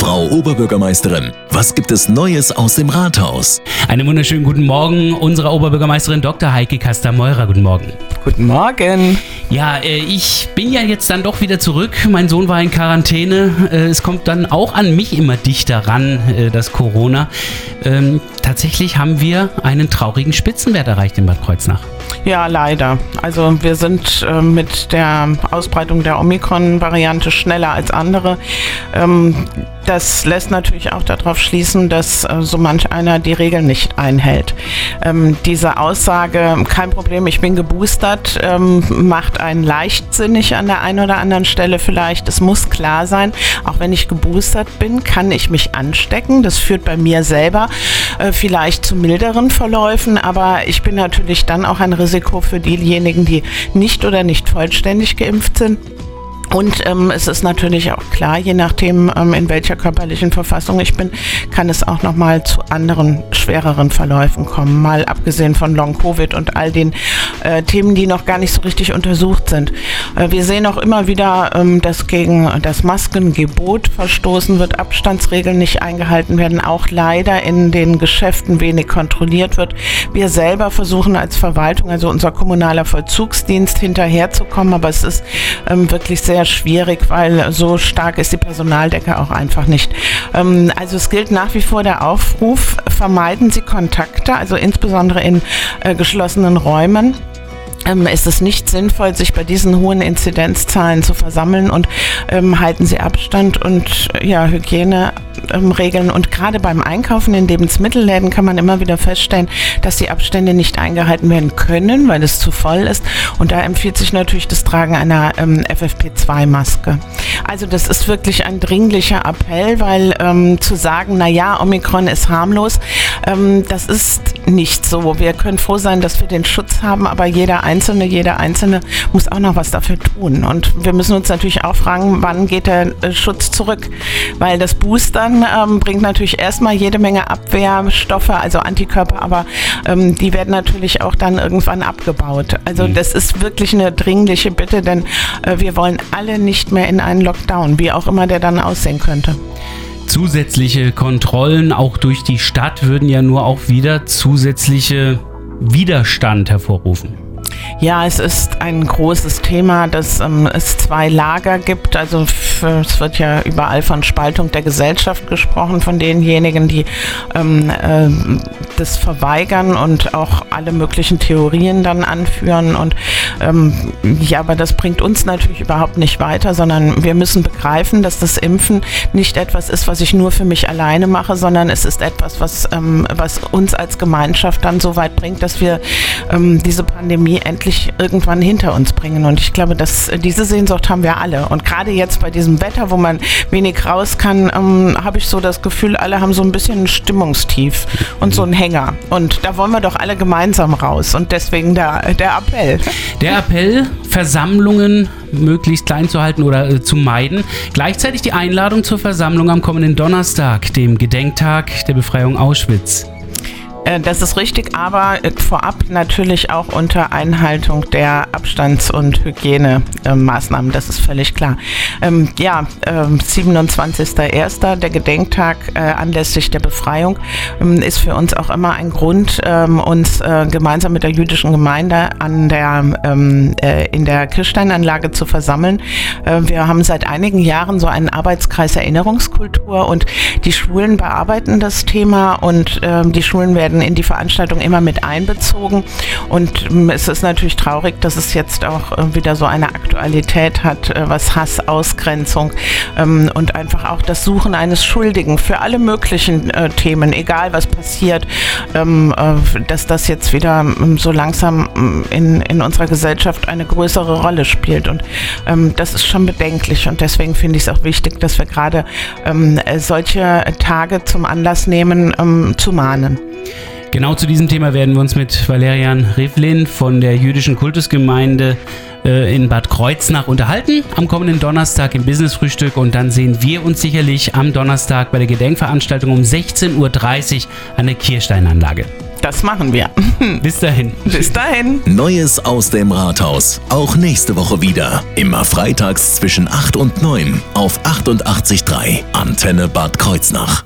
Frau Oberbürgermeisterin, was gibt es Neues aus dem Rathaus? Einen wunderschönen guten Morgen unserer Oberbürgermeisterin Dr. Heike Kaster-Meurer. Guten Morgen. Guten Morgen. Ja, äh, ich bin ja jetzt dann doch wieder zurück. Mein Sohn war in Quarantäne. Äh, es kommt dann auch an mich immer dichter ran, äh, das Corona. Ähm, tatsächlich haben wir einen traurigen Spitzenwert erreicht in Bad Kreuznach. Ja, leider. Also wir sind äh, mit der Ausbreitung der Omikron-Variante schneller als andere. Ähm, das lässt natürlich auch darauf schließen, dass äh, so manch einer die Regeln nicht einhält. Ähm, diese Aussage, kein Problem, ich bin geboostert, ähm, macht einen leichtsinnig an der einen oder anderen Stelle vielleicht. Es muss klar sein, auch wenn ich geboostert bin, kann ich mich anstecken. Das führt bei mir selber äh, vielleicht zu milderen Verläufen, aber ich bin natürlich dann auch ein Risiko für diejenigen, die nicht oder nicht vollständig geimpft sind. Und ähm, es ist natürlich auch klar, je nachdem, ähm, in welcher körperlichen Verfassung ich bin, kann es auch nochmal zu anderen schwereren Verläufen kommen. Mal abgesehen von Long-Covid und all den äh, Themen, die noch gar nicht so richtig untersucht sind. Äh, wir sehen auch immer wieder, ähm, dass gegen das Maskengebot verstoßen wird, Abstandsregeln nicht eingehalten werden, auch leider in den Geschäften wenig kontrolliert wird. Wir selber versuchen als Verwaltung, also unser kommunaler Vollzugsdienst, hinterherzukommen, aber es ist ähm, wirklich sehr sehr schwierig, weil so stark ist die Personaldecke auch einfach nicht. Ähm, also es gilt nach wie vor der Aufruf, vermeiden Sie Kontakte, also insbesondere in äh, geschlossenen Räumen ähm, ist es nicht sinnvoll, sich bei diesen hohen Inzidenzzahlen zu versammeln und ähm, halten Sie Abstand und ja, Hygiene ähm. Und gerade beim Einkaufen in Lebensmittelläden kann man immer wieder feststellen, dass die Abstände nicht eingehalten werden können, weil es zu voll ist. Und da empfiehlt sich natürlich das Tragen einer ähm, FFP2-Maske. Also das ist wirklich ein dringlicher Appell, weil ähm, zu sagen, na ja, Omikron ist harmlos, ähm, das ist nicht so. Wir können froh sein, dass wir den Schutz haben, aber jeder Einzelne, jeder Einzelne muss auch noch was dafür tun. Und wir müssen uns natürlich auch fragen, wann geht der äh, Schutz zurück? Weil das Boostern ähm, bringt natürlich erstmal jede Menge Abwehrstoffe, also Antikörper, aber ähm, die werden natürlich auch dann irgendwann abgebaut. Also mhm. das ist wirklich eine dringliche Bitte, denn äh, wir wollen alle nicht mehr in einen Lockdown, wie auch immer der dann aussehen könnte. Zusätzliche Kontrollen auch durch die Stadt würden ja nur auch wieder zusätzliche Widerstand hervorrufen. Ja, es ist ein großes Thema, dass ähm, es zwei Lager gibt. Also es wird ja überall von Spaltung der Gesellschaft gesprochen, von denjenigen, die ähm, äh, das verweigern und auch alle möglichen Theorien dann anführen. Und ähm, ja, aber das bringt uns natürlich überhaupt nicht weiter, sondern wir müssen begreifen, dass das Impfen nicht etwas ist, was ich nur für mich alleine mache, sondern es ist etwas, was, ähm, was uns als Gemeinschaft dann so weit bringt, dass wir ähm, diese Pandemie endlich irgendwann hinter uns bringen. Und ich glaube, dass diese Sehnsucht haben wir alle. Und gerade jetzt bei diesem Wetter, wo man wenig raus kann, ähm, habe ich so das Gefühl, alle haben so ein bisschen ein Stimmungstief und so einen Hänger. Und da wollen wir doch alle gemeinsam raus. Und deswegen der, der Appell. Der Appell, Versammlungen möglichst klein zu halten oder äh, zu meiden. Gleichzeitig die Einladung zur Versammlung am kommenden Donnerstag, dem Gedenktag der Befreiung Auschwitz. Äh, das ist richtig, aber äh, vorab natürlich auch unter Einhaltung der Abstands- und Hygienemaßnahmen. Das ist völlig klar. Ähm, ja, äh, 27.01., der Gedenktag äh, anlässlich der Befreiung, ähm, ist für uns auch immer ein Grund, ähm, uns äh, gemeinsam mit der jüdischen Gemeinde an der, ähm, äh, in der Kirchsteinanlage zu versammeln. wir haben seit einigen Jahren so einen Arbeitskreis Erinnerungskultur und die Schulen bearbeiten das Thema und ähm, die Schulen werden in die Veranstaltung immer mit einbezogen. Und ähm, es ist natürlich traurig, dass es jetzt auch äh, wieder so eine Aktualität hat, äh, was Hass, Ausgrenzung ähm, und einfach auch das Suchen eines Schuldigen für alle möglichen äh, Themen, egal was passiert, ähm, dass das jetzt wieder so langsam in, in unserer Gesellschaft eine größere Rolle spielt. Und das ist schon bedenklich. Und deswegen finde ich es auch wichtig, dass wir gerade solche Tage zum Anlass nehmen, zu mahnen. Genau zu diesem Thema werden wir uns mit Valerian Rivlin von der jüdischen Kultusgemeinde äh, in Bad Kreuznach unterhalten am kommenden Donnerstag im Business-Frühstück und dann sehen wir uns sicherlich am Donnerstag bei der Gedenkveranstaltung um 16.30 Uhr an der Kirsteinanlage. Das machen wir. Bis dahin. Bis dahin. Neues aus dem Rathaus. Auch nächste Woche wieder. Immer freitags zwischen 8 und 9 auf 88.3 Antenne Bad Kreuznach.